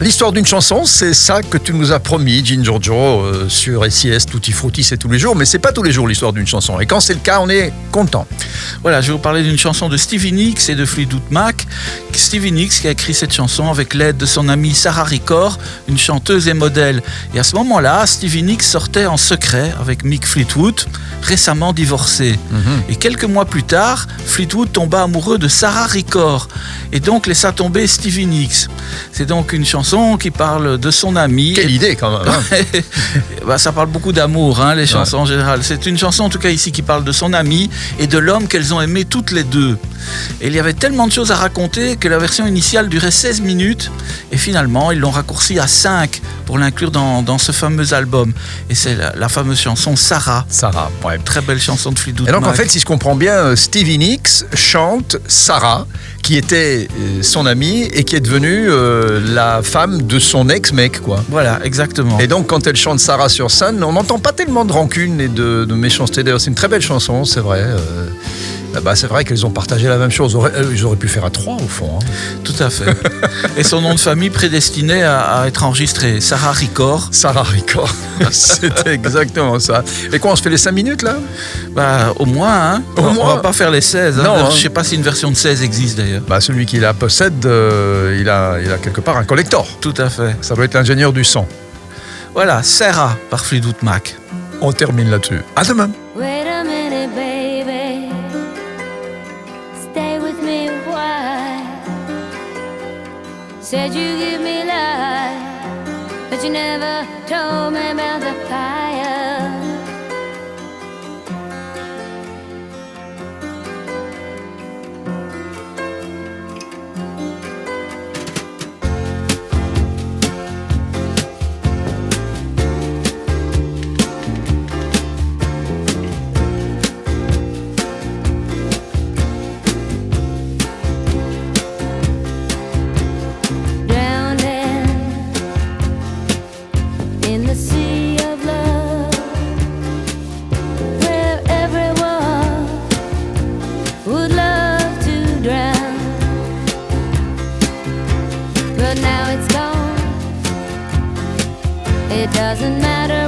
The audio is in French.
L'histoire d'une chanson, c'est ça que tu nous as promis, Gin Giorgio, euh, sur SIS, Tutti Frutti, c'est tous les jours, mais c'est pas tous les jours l'histoire d'une chanson. Et quand c'est le cas, on est content. Voilà, je vais vous parler d'une chanson de Stevie Nicks et de Fleetwood Mac. Stevie Nicks qui a écrit cette chanson avec l'aide de son amie Sarah Ricor, une chanteuse et modèle. Et à ce moment-là, Stevie Nicks sortait en secret avec Mick Fleetwood, récemment divorcé. Et quelques mois plus tard, Fleetwood tomba amoureux de Sarah Ricor et donc laissa tomber Stevie Nicks. C'est donc une chanson qui parle de son ami. Quelle idée quand même. hein. Bah, ça parle beaucoup d'amour, hein, les chansons en général. C'est une chanson en tout cas ici qui parle de son ami et de l'homme qu'elles ont aimé toutes les deux. Et il y avait tellement de choses à raconter que la version initiale durait 16 minutes et finalement ils l'ont raccourci à 5 pour l'inclure dans, dans ce fameux album. Et c'est la, la fameuse chanson Sarah. Sarah, ouais. Très belle chanson de Fleetwood Et donc en fait, si je comprends bien, euh, Stevie Nicks chante Sarah, qui était euh, son amie et qui est devenue euh, la femme de son ex-mec, quoi. Voilà, exactement. Et donc quand elle chante Sarah sur scène, on n'entend pas tellement de rancune et de, de méchanceté. D'ailleurs, c'est une très belle chanson, c'est vrai. euh, bah, c'est vrai qu'elles ont partagé la même chose. Auraient- euh, Ils auraient pu faire à trois au fond. hein. Tout à fait. et son nom de famille prédestiné à, à être enregistré, Sarah Ricor. Sarah Ricor, c'était exactement ça. Et quoi, on se fait les 5 minutes là? Bah, au moins, hein. Au on, on moins. va pas faire les 16. hein. Non, hein. Je sais pas si une version de 16 existe d'ailleurs. bah, Celui qui la possède, euh, il, a, il a quelque part un collector. Tout à fait. Ça doit être l'ingénieur du son. Voilà, Sarah par Fleetwood Mac. On termine là-dessus. À demain. Said you give me life, but you never told me about the It doesn't matter